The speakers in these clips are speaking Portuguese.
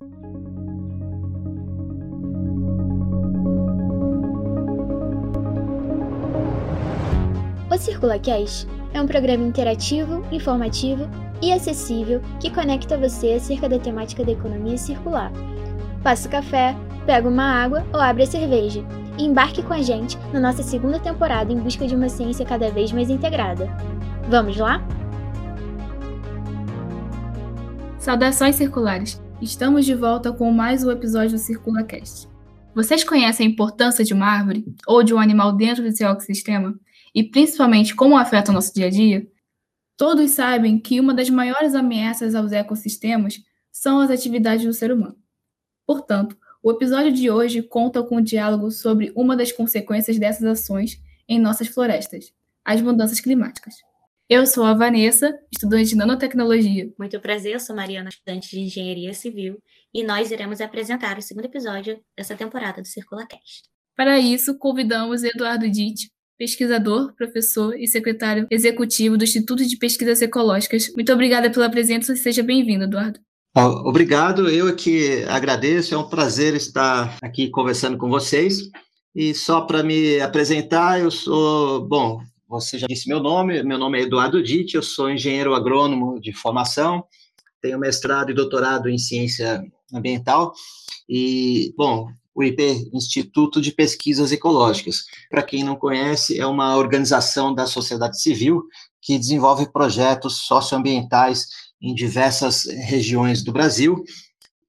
O CirculaCast é um programa interativo, informativo e acessível que conecta você acerca da temática da economia circular. Passe o café, pega uma água ou abre a cerveja e embarque com a gente na nossa segunda temporada em busca de uma ciência cada vez mais integrada. Vamos lá? Saudações circulares! Estamos de volta com mais um episódio do CirculaCast. Vocês conhecem a importância de uma árvore ou de um animal dentro do seu ecossistema? E principalmente como afeta o nosso dia a dia? Todos sabem que uma das maiores ameaças aos ecossistemas são as atividades do ser humano. Portanto, o episódio de hoje conta com um diálogo sobre uma das consequências dessas ações em nossas florestas, as mudanças climáticas. Eu sou a Vanessa, estudante de nanotecnologia. Muito prazer, eu sou Mariana, estudante de engenharia civil, e nós iremos apresentar o segundo episódio dessa temporada do CirculaCast. Para isso, convidamos Eduardo Ditt, pesquisador, professor e secretário executivo do Instituto de Pesquisas Ecológicas. Muito obrigada pela presença e seja bem-vindo, Eduardo. Obrigado, eu aqui agradeço, é um prazer estar aqui conversando com vocês. E só para me apresentar, eu sou, bom, você já disse meu nome, meu nome é Eduardo Ditt, eu sou engenheiro agrônomo de formação, tenho mestrado e doutorado em ciência ambiental e, bom, o IP, Instituto de Pesquisas Ecológicas. Para quem não conhece, é uma organização da sociedade civil que desenvolve projetos socioambientais em diversas regiões do Brasil.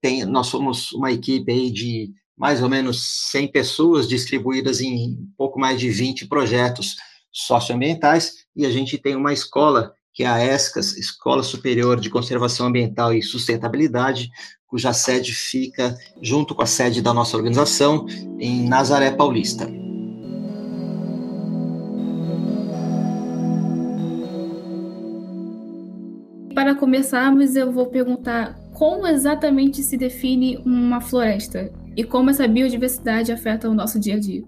Tem, nós somos uma equipe aí de mais ou menos 100 pessoas distribuídas em pouco mais de 20 projetos socioambientais e a gente tem uma escola que é a ESCAS, Escola Superior de Conservação Ambiental e Sustentabilidade, cuja sede fica junto com a sede da nossa organização em Nazaré Paulista. para começarmos, eu vou perguntar como exatamente se define uma floresta e como essa biodiversidade afeta o nosso dia a dia.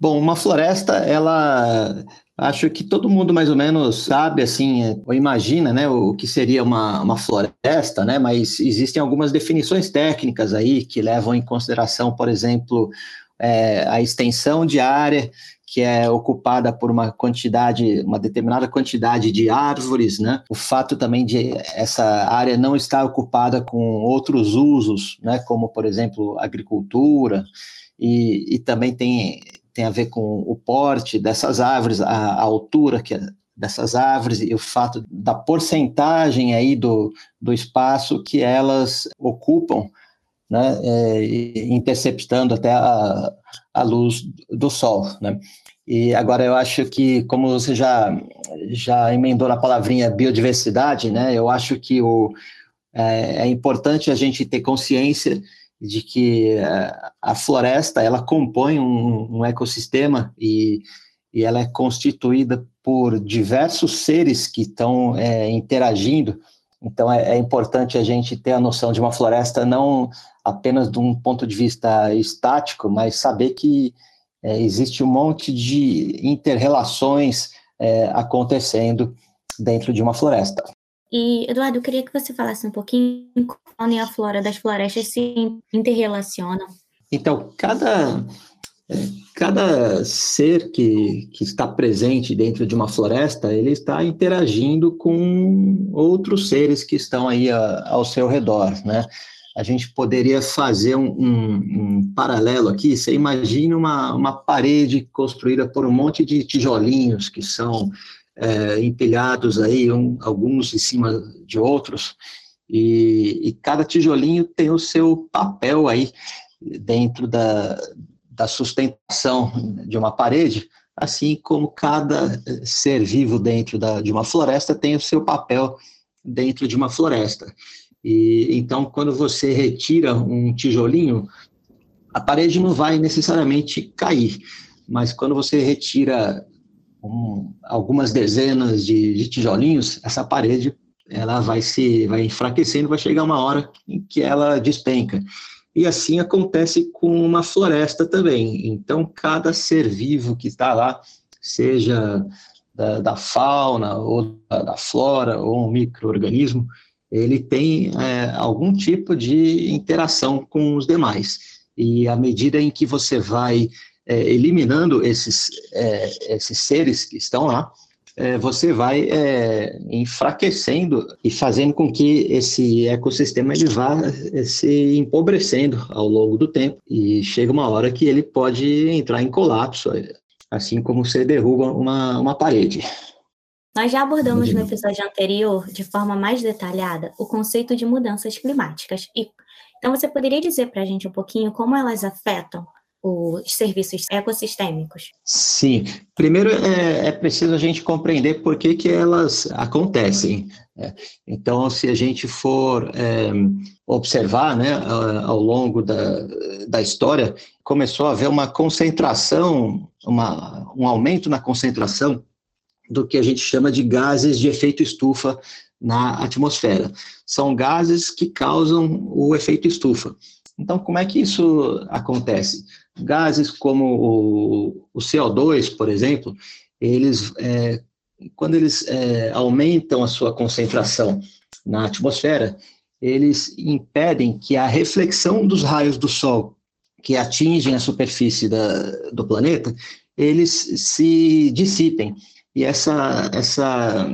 Bom, uma floresta, ela acho que todo mundo mais ou menos sabe assim, é, ou imagina, né, o que seria uma, uma floresta, né? Mas existem algumas definições técnicas aí que levam em consideração, por exemplo, é, a extensão de área que é ocupada por uma quantidade, uma determinada quantidade de árvores, né? O fato também de essa área não estar ocupada com outros usos, né? Como, por exemplo, agricultura, e, e também tem, tem a ver com o porte dessas árvores, a, a altura que é dessas árvores e o fato da porcentagem aí do, do espaço que elas ocupam, né, é, interceptando até a, a luz do sol, né? E agora eu acho que, como você já, já emendou na palavrinha biodiversidade, né, eu acho que o, é, é importante a gente ter consciência de que é, a floresta, ela compõe um, um ecossistema e, e ela é constituída por diversos seres que estão é, interagindo, então é, é, importante a gente ter a noção de uma floresta não apenas de um ponto de vista estático, mas saber que é, existe um monte de interrelações acontecendo dentro de uma floresta. E, Eduardo, eu queria que você falasse um pouquinho como a flora das florestas se interrelacionam. Então, cada, é, cada ser que, que está presente dentro de uma floresta, ele está interagindo com outros seres que estão aí a, ao seu redor, né? a gente poderia fazer um, um, um, paralelo aqui. Você imagina uma, uma parede construída por um monte de tijolinhos que são é, empilhados aí, um, alguns em cima de outros, e, e, cada tijolinho tem o seu papel aí dentro da, da sustentação de uma parede, assim como cada ser vivo dentro da, de uma floresta tem o seu papel dentro de uma floresta. E então, quando você retira um tijolinho, a parede não vai necessariamente cair, mas quando você retira um, algumas dezenas de, de, tijolinhos, essa parede ela vai se vai enfraquecendo, vai chegar uma hora em que ela despenca. E assim acontece com uma floresta também. Então, cada ser vivo que está lá, seja da, da fauna ou da, da flora ou um microorganismo, ele tem é, algum tipo de interação com os demais. E à medida em que você vai é, eliminando esses, é, esses seres que estão lá, é, você vai é, enfraquecendo e fazendo com que esse ecossistema ele vá é, se empobrecendo ao longo do tempo e chega uma hora que ele pode entrar em colapso, assim como você derruba uma, uma parede. Nós já abordamos no episódio anterior, de forma mais detalhada, o conceito de mudanças climáticas. E, então, você poderia dizer para a gente um pouquinho como elas afetam os serviços ecossistêmicos? Sim. Primeiro é, é preciso a gente compreender por que, que elas acontecem. Né? Então, se a gente for é, observar né, ao longo da, da história, começou a haver uma concentração, uma, um aumento na concentração do que a gente chama de gases de efeito estufa na atmosfera. São gases que causam o efeito estufa. Então, como é que isso acontece? Gases como o, o CO2, por exemplo, eles, é, quando eles é, aumentam a sua concentração na atmosfera, eles impedem que a reflexão dos raios do Sol que atingem a superfície da, do planeta, eles se dissipem. E essa, essa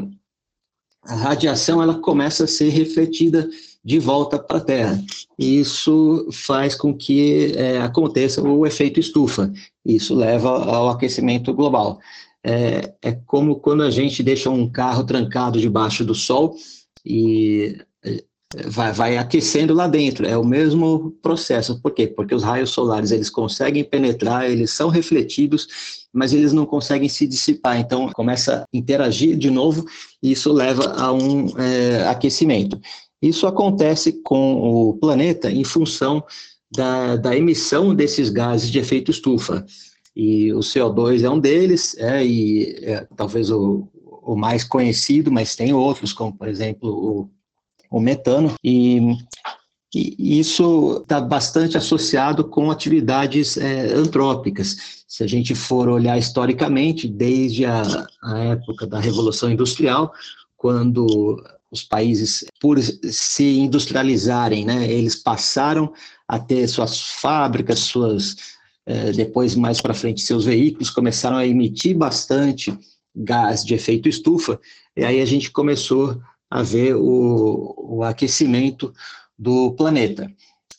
radiação ela começa a ser refletida de volta para a Terra. Isso faz com que é, aconteça o efeito estufa. Isso leva ao aquecimento global. É, é como quando a gente deixa um carro trancado debaixo do sol e é, vai, vai aquecendo lá dentro. É o mesmo processo. Por quê? Porque os raios solares eles conseguem penetrar, eles são refletidos mas eles não conseguem se dissipar. Então, começa a interagir de novo e isso leva a um é, aquecimento. Isso acontece com o planeta em função da, da emissão desses gases de efeito estufa. E o CO2 é um deles, é, e é, talvez o, o mais conhecido, mas tem outros, como, por exemplo, o, o metano. E e isso está bastante associado com atividades é, antrópicas. Se a gente for olhar historicamente, desde a, a época da Revolução Industrial, quando os países, por se industrializarem, né, eles passaram a ter suas fábricas, suas eh, depois mais para frente seus veículos começaram a emitir bastante gás de efeito estufa, e aí a gente começou a ver o, o aquecimento do planeta.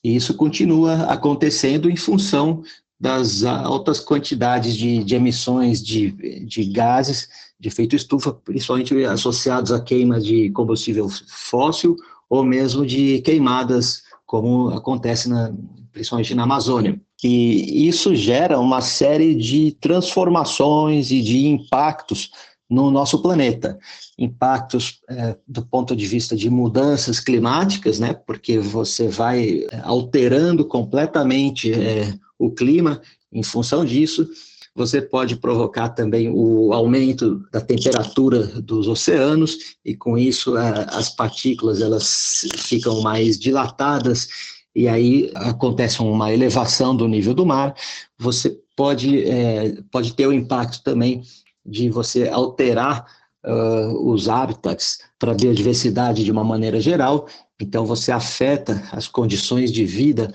E isso continua acontecendo em função das altas quantidades de, de emissões de, de gases de efeito estufa, principalmente associados à queima de combustível fóssil ou mesmo de queimadas, como acontece na, principalmente na Amazônia. E isso gera uma série de transformações e de impactos no nosso planeta. Impactos é, do ponto de vista de mudanças climáticas, né, porque você vai alterando completamente é, o clima em função disso, você pode provocar também o aumento da temperatura dos oceanos e com isso as partículas elas ficam mais dilatadas e aí acontece uma elevação do nível do mar. Você pode é, pode ter o impacto também de você alterar uh, os hábitats para a biodiversidade de uma maneira geral. Então você afeta as condições de vida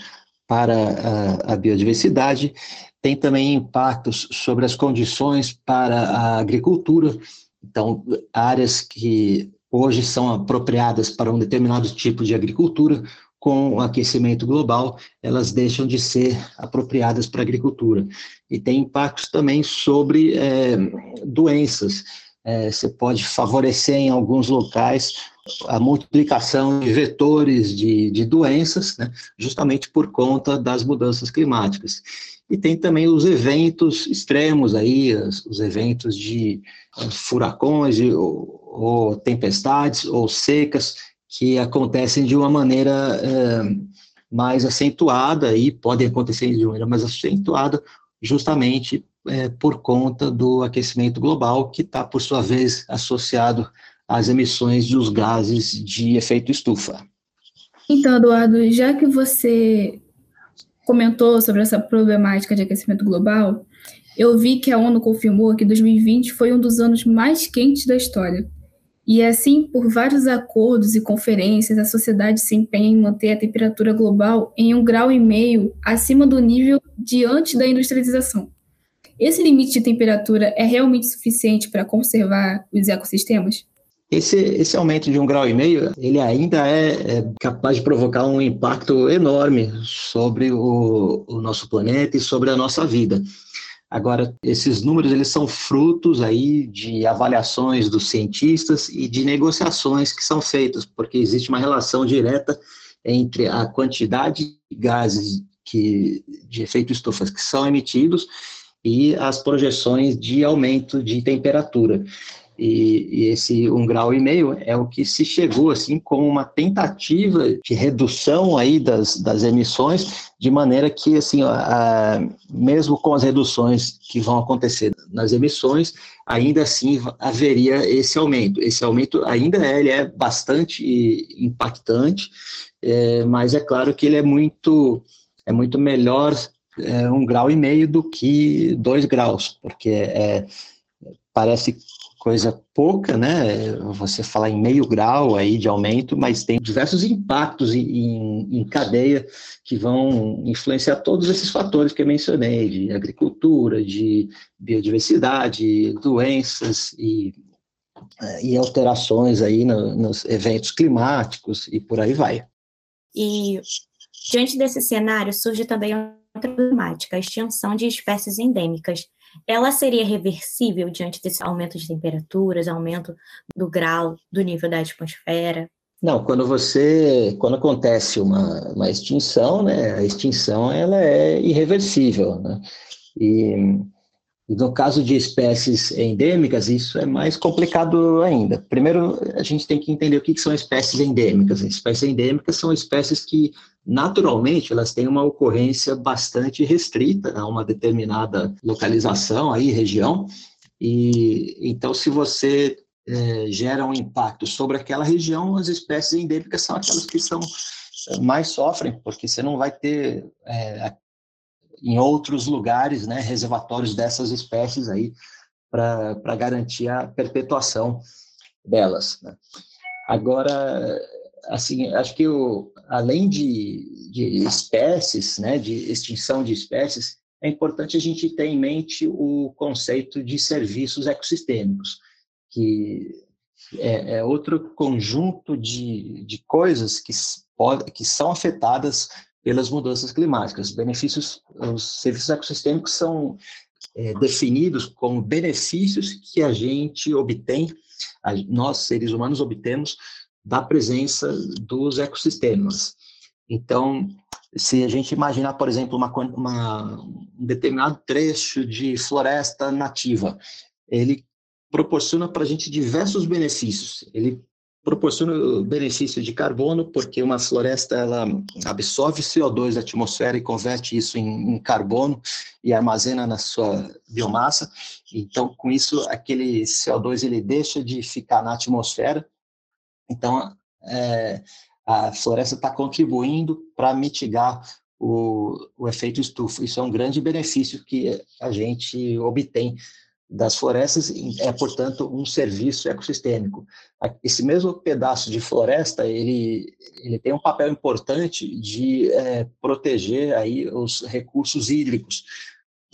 para a, a biodiversidade tem também impactos sobre as condições para a agricultura. Então, áreas que hoje são apropriadas para um determinado tipo de agricultura, com o aquecimento global, elas deixam de ser apropriadas para a agricultura. E tem impactos também sobre é, doenças. É, você pode favorecer em alguns locais a multiplicação de vetores de, de doenças, né, justamente por conta das mudanças climáticas. E tem também os eventos extremos aí, os eventos de eh, furacões ou, ou tempestades ou secas que acontecem de uma maneira é, mais acentuada e podem acontecer de uma maneira mais acentuada justamente é, por conta do aquecimento global que está, por sua vez, associado às emissões dos gases de efeito estufa. Então, Eduardo, já que você comentou sobre essa problemática de aquecimento global, eu vi que a ONU confirmou que 2020 foi um dos anos mais quentes da história. E assim, por vários acordos e conferências, a sociedade se empenha em manter a temperatura global em um grau e meio acima do nível de antes da industrialização. Esse limite de temperatura é realmente suficiente para conservar os ecossistemas? Esse, esse aumento de um grau e meio, ele ainda é, é capaz de provocar um impacto enorme sobre o, o, nosso planeta e sobre a nossa vida. Agora, esses números eles são frutos aí de avaliações dos cientistas e de negociações que são feitas, porque existe uma relação direta entre a quantidade de gases que, de efeito estufa que são emitidos e as projeções de aumento de temperatura. E, e, esse um grau e meio é o que se chegou assim como uma tentativa de redução aí das, das emissões de maneira que assim a, mesmo com as reduções que vão acontecer nas emissões ainda assim haveria esse aumento esse aumento ainda é, ele é bastante impactante é, mas é claro que ele é muito é muito melhor é, um grau e meio do que dois graus porque é, parece coisa pouca, né? Você falar em meio grau aí de aumento, mas tem diversos impactos em, em, cadeia que vão influenciar todos esses fatores que eu mencionei, de agricultura, de biodiversidade, doenças e, e alterações aí no, nos eventos climáticos e por aí vai. E diante desse cenário surge também problemática, a extinção de espécies endêmicas ela seria reversível diante desse aumento de temperaturas, aumento do grau, do nível da atmosfera? Não, quando você, quando acontece uma, uma extinção, né, a extinção ela é irreversível, né? E, e no caso de espécies endêmicas, isso é mais complicado ainda. Primeiro, a gente tem que entender o que são espécies endêmicas. Espécies endêmicas são espécies que naturalmente elas têm uma ocorrência bastante restrita a uma determinada localização aí, região, e então se você é, gera um impacto sobre aquela região, as espécies endêmicas são aquelas que são é, mais sofrem, porque você não vai ter é, em outros lugares, né, reservatórios dessas espécies aí para garantir a perpetuação delas. Né? Agora, assim, acho que o, além de, de espécies, né, de extinção de espécies, é importante a gente ter em mente o conceito de serviços ecossistêmicos, que é, é outro conjunto de, de coisas que, pode, que são afetadas pelas mudanças climáticas. Benefícios, os serviços ecossistêmicos são é, definidos como benefícios que a gente obtém, a, nós seres humanos obtemos da presença dos ecossistemas. Então, se a gente imaginar, por exemplo, uma, uma, um determinado trecho de floresta nativa, ele proporciona para a gente diversos benefícios. Ele proporciona o benefício de carbono, porque uma floresta ela absorve CO2 da atmosfera e converte isso em, em, carbono e armazena na sua biomassa. Então, com isso, aquele CO2 ele deixa de ficar na atmosfera então, é, a floresta está contribuindo para mitigar o, o efeito estufa. Isso é um grande benefício que a gente obtém das florestas, é, portanto, um serviço ecossistêmico. Esse mesmo pedaço de floresta, ele, ele tem um papel importante de é, proteger aí os recursos hídricos.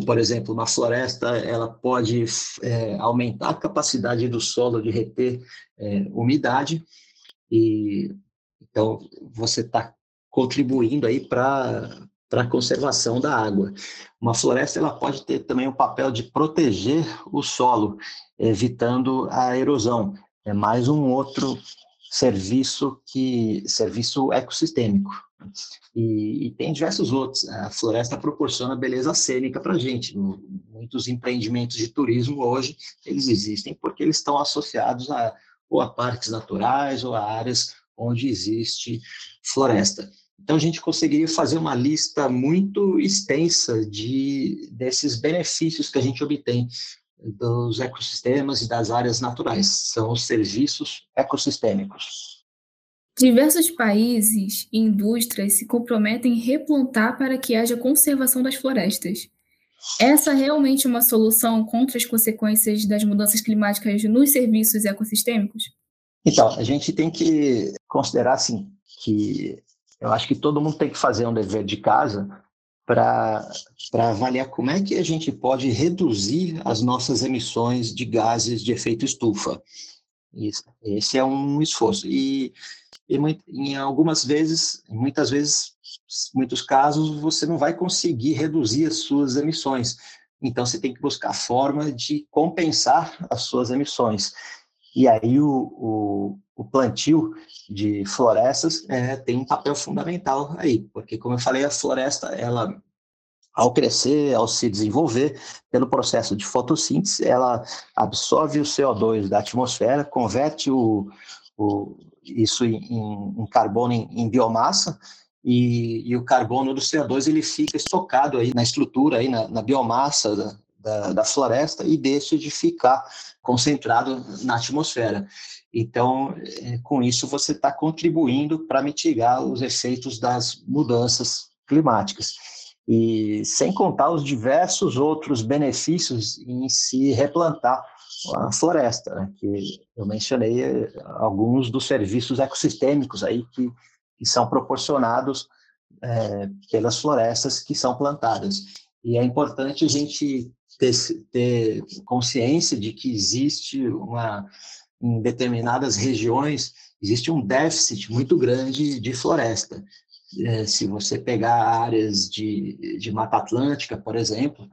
Por exemplo, uma floresta, ela pode é, aumentar a capacidade do solo de reter é, umidade, e então você está contribuindo aí para para a conservação da água. Uma floresta ela pode ter também o papel de proteger o solo, evitando a erosão. É mais um outro serviço que serviço ecossistêmico. E, e tem diversos outros. A floresta proporciona beleza cênica para a gente. Muitos empreendimentos de turismo hoje eles existem porque eles estão associados a ou a parques naturais ou a áreas onde existe floresta. Então, a gente conseguiria fazer uma lista muito extensa de, desses benefícios que a gente obtém dos ecossistemas e das áreas naturais. São os serviços ecossistêmicos. Diversos países e indústrias se comprometem em replantar para que haja conservação das florestas. Essa é realmente uma solução contra as consequências das mudanças climáticas nos serviços ecossistêmicos? Então, a gente tem que considerar assim que eu acho que todo mundo tem que fazer um dever de casa para avaliar como é que a gente pode reduzir as nossas emissões de gases de efeito estufa. Isso, esse é um esforço. E, e em algumas vezes, muitas vezes, muitos casos, você não vai conseguir reduzir as suas emissões. Então, você tem que buscar forma de compensar as suas emissões. E aí, o, o, o plantio de florestas é, tem um papel fundamental aí, porque, como eu falei, a floresta, ela ao crescer, ao se desenvolver, pelo processo de fotossíntese, ela absorve o CO2 da atmosfera, converte o, o isso em, em, carbono em, em biomassa, e, e, o carbono do CO2 ele fica estocado aí na estrutura, aí na, na biomassa da, da, da, floresta e deixa de ficar concentrado na atmosfera. Então, é, com isso, você está contribuindo para mitigar os efeitos das mudanças climáticas. E sem contar os diversos outros benefícios em se replantar a floresta, né? que eu mencionei é, alguns dos serviços ecossistêmicos aí que, que são proporcionados é, pelas florestas que são plantadas. E é importante a gente ter, ter consciência de que existe uma em determinadas regiões existe um déficit muito grande de floresta. É, se você pegar áreas de, de Mata Atlântica, por exemplo,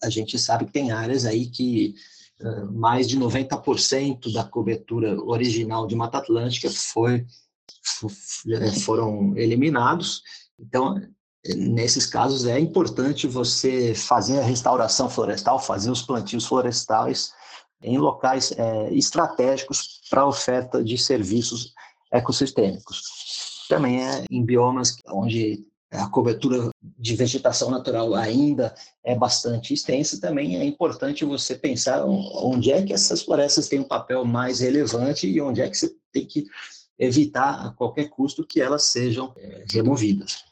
a gente sabe que tem áreas aí que uh, mais de 90% da cobertura original de Mata Atlântica foi, é, foram eliminados. Então, nesses casos, é importante você fazer a restauração florestal, fazer os plantios florestais em locais é, estratégicos para a oferta de serviços ecossistêmicos. Também é em biomas onde a cobertura de vegetação natural ainda é bastante extensa, também é importante você pensar onde é que essas florestas têm um papel mais relevante e onde é que você tem que evitar a qualquer custo que elas sejam é, removidas.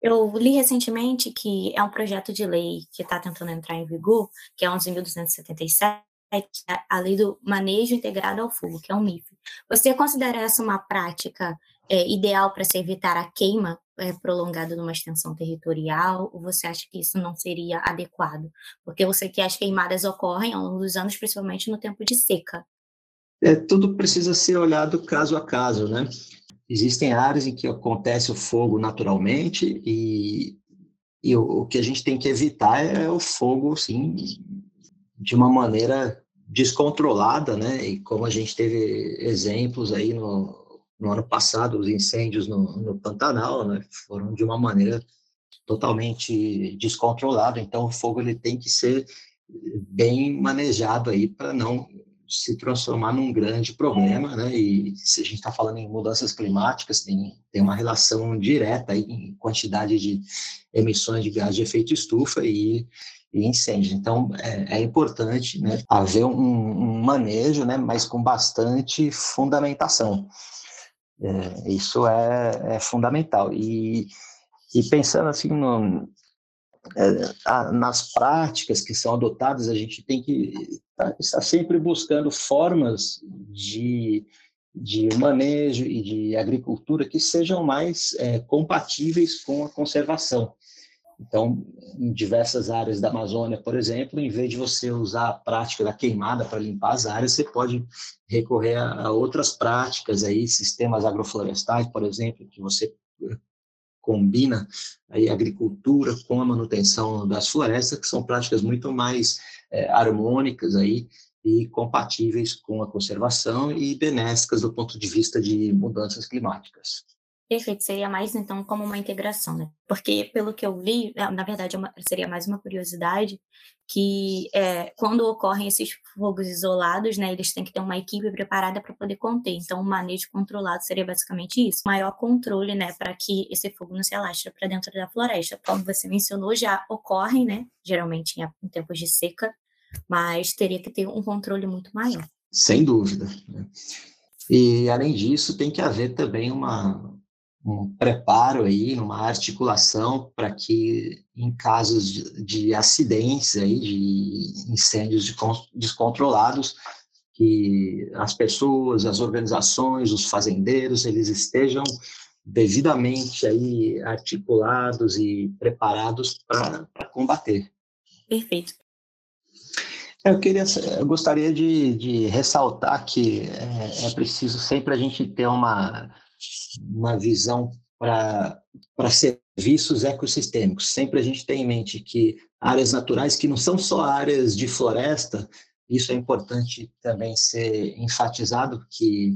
Eu li recentemente que é um projeto de lei que está tentando entrar em vigor, que é 11.277, é a lei do manejo integrado ao fogo, que é o MIF. Você considera essa uma prática é, ideal para se evitar a queima é, prolongada numa extensão territorial, ou você acha que isso não seria adequado? Porque você que as queimadas ocorrem ao longo dos anos, principalmente no tempo de seca. É, tudo precisa ser olhado caso a caso, né? Existem áreas em que acontece o fogo naturalmente e, e o, o que a gente tem que evitar é o fogo, sim, de uma maneira descontrolada, né? E como a gente teve exemplos aí no, no ano passado, os incêndios no, no Pantanal, né? Foram de uma maneira totalmente descontrolada. Então, o fogo ele tem que ser bem manejado aí para não se transformar num grande problema, né? E se a gente está falando em mudanças climáticas, tem, tem uma relação direta em quantidade de emissões de gás de efeito estufa e e incêndio. Então, é, é importante né, haver um, um, manejo, né, mas com bastante fundamentação. É, isso é, é, fundamental. E, e pensando assim no, é, nas práticas que são adotadas, a gente tem que tá, estar sempre buscando formas de, de manejo e de agricultura que sejam mais é, compatíveis com a conservação. Então, em diversas áreas da Amazônia, por exemplo, em vez de você usar a prática da queimada para limpar as áreas, você pode recorrer a, outras práticas aí, sistemas agroflorestais, por exemplo, que você combina aí a agricultura com a manutenção das florestas, que são práticas muito mais é, harmônicas aí e compatíveis com a conservação e benéficas do ponto de vista de mudanças climáticas. Perfeito, seria mais então como uma integração, né? Porque pelo que eu li, é, na verdade é uma, seria mais uma curiosidade que é, quando ocorrem esses fogos isolados, né, eles têm que ter uma equipe preparada para poder conter. Então, o manejo controlado seria basicamente isso, maior controle, né, para que esse fogo não se alastre para dentro da floresta. Como você mencionou, já ocorrem, né, geralmente em, em tempos de seca, mas teria que ter um controle muito maior. Sem dúvida. Né? E além disso, tem que haver também uma um preparo aí, uma articulação para que em casos de, de acidentes aí, de incêndios de, descontrolados, que as pessoas, as organizações, os fazendeiros, eles estejam devidamente aí articulados e preparados para combater. Perfeito. Eu queria, eu gostaria de, de ressaltar que é, é, preciso sempre a gente ter uma, uma visão para serviços ecossistêmicos. Sempre a gente tem em mente que áreas naturais que não são só áreas de floresta, isso é importante também ser enfatizado que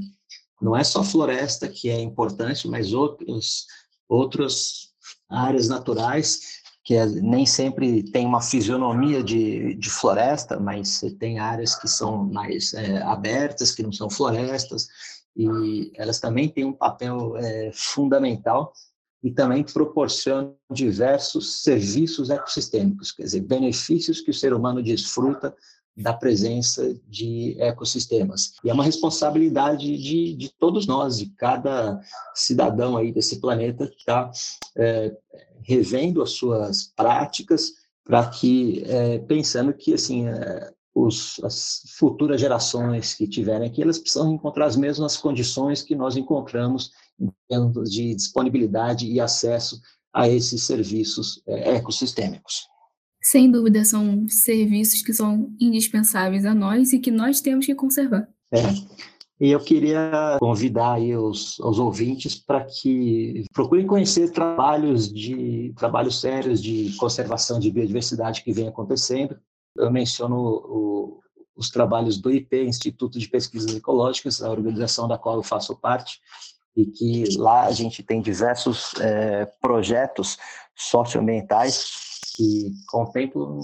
não é só floresta que é importante, mas outros outras áreas naturais que é, nem sempre tem uma fisionomia de, de floresta, mas tem áreas que são mais é, abertas, que não são florestas, e elas também têm um papel é, fundamental e também proporcionam diversos serviços ecossistêmicos, quer dizer, benefícios que o ser humano desfruta da presença de ecossistemas. E é uma responsabilidade de, de todos nós, de cada cidadão aí desse planeta que está é, revendo as suas práticas para que, é, pensando que, assim, é, os, as futuras gerações que tiverem aqui, elas precisam encontrar as mesmas condições que nós encontramos em termos de disponibilidade e acesso a esses serviços é, ecossistêmicos. Sem dúvida, são serviços que são indispensáveis a nós e que nós temos que conservar. É. E eu queria convidar aí os, os ouvintes para que procurem conhecer trabalhos de trabalhos sérios de conservação de biodiversidade que vem acontecendo. Eu menciono o, os trabalhos do IP, Instituto de Pesquisas Ecológicas, a organização da qual eu faço parte, e que lá a gente tem diversos é, projetos socioambientais que contemplam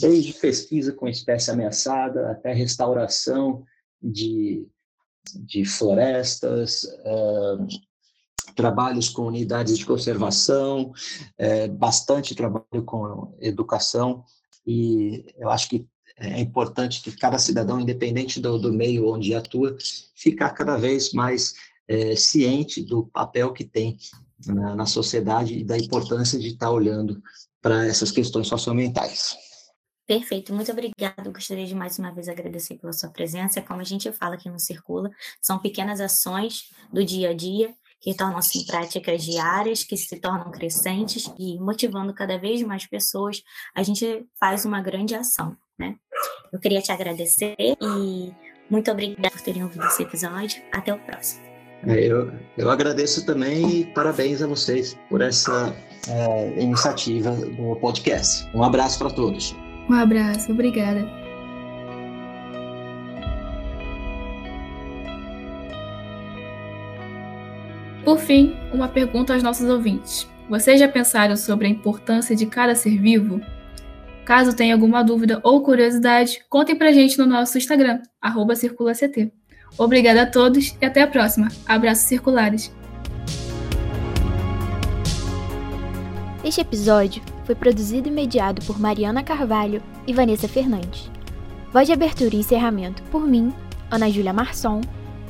desde pesquisa com espécie ameaçada até restauração de, de florestas, uh, trabalhos com unidades de conservação, uh, bastante trabalho com educação, e eu acho que é importante que cada cidadão, independente do, do meio onde atua, ficar cada vez mais é, ciente do papel que tem na, na, sociedade e da importância de estar olhando para essas questões socioambientais. Perfeito, muito obrigado. Gostaria de mais uma vez agradecer pela sua presença. Como a gente fala aqui no Circula, são pequenas ações do dia a dia que tornam-se em práticas diárias, que se tornam crescentes e motivando cada vez mais pessoas, a gente faz uma grande ação, né? Eu queria te agradecer e muito obrigada por terem ouvido esse episódio. Até o próximo. É, eu, eu agradeço também e parabéns a vocês por essa é, iniciativa do podcast. Um abraço para todos. Um abraço, obrigada. Por fim, uma pergunta aos nossos ouvintes. Vocês já pensaram sobre a importância de cada ser vivo? Caso tenha alguma dúvida ou curiosidade, contem pra gente no nosso Instagram, CirculaCT. Obrigada a todos e até a próxima. Abraços circulares. Este episódio foi produzido e mediado por Mariana Carvalho e Vanessa Fernandes. Voz de abertura e encerramento por mim, Ana Júlia Marçom,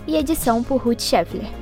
e edição por Ruth Scheffler.